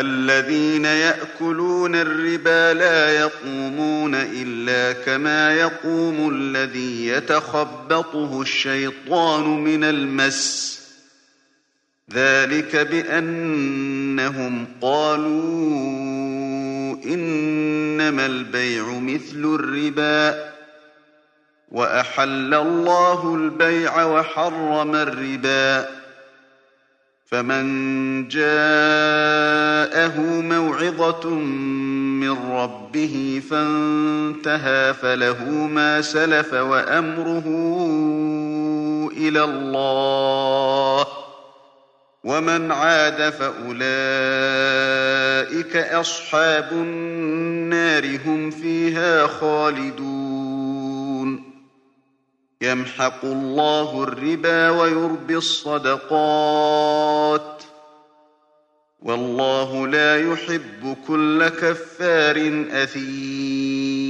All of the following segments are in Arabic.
الذين يأكلون الربا لا يقومون إلا كما يقوم الذي يتخبطه الشيطان من المس. ذلك بأنهم قالوا إنما البيع مثل الربا. وأحل الله البيع وحرم الربا. فمن جاءه موعظة من ربه فانتهى فله ما سلف وأمره إلى الله ومن عاد فأولئك أصحاب النار هم فيها خالدون. يمحق الله الربا ويربي الصدقات. والله لا يحب كل كفار أثيم.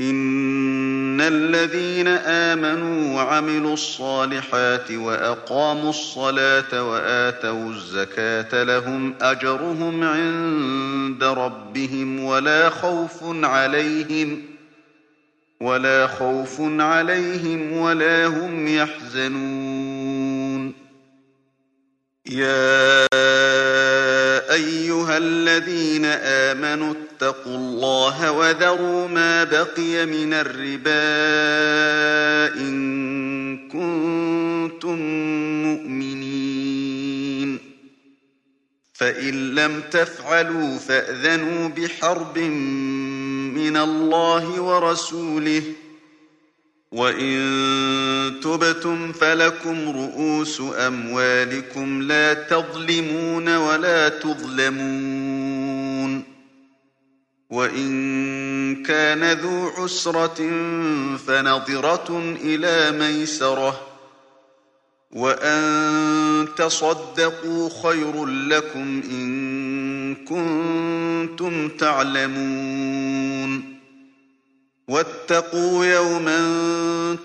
إن الذين آمنوا وعملوا الصالحات وأقاموا الصلاة وآتوا الزكاة لهم أجرهم عند ربهم ولا خوف عليهم ولا خوف عليهم ولا هم يحزنون. يا أيها الذين آمنوا اتقوا الله وذروا ما بقي من الربا إن كنتم مؤمنين. فإن لم تفعلوا فأذنوا بحرب من الله ورسوله وإن تبتم فلكم رؤوس أموالكم لا تظلمون ولا تظلمون وإن كان ذو عسرة فنظرة إلى ميسرة وأن تصدقوا خير لكم إن كنتم تعلمون واتقوا يوما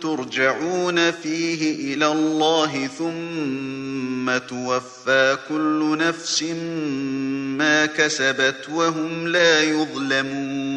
ترجعون فيه إلى الله ثم توفى كل نفس ما كسبت وهم لا يظلمون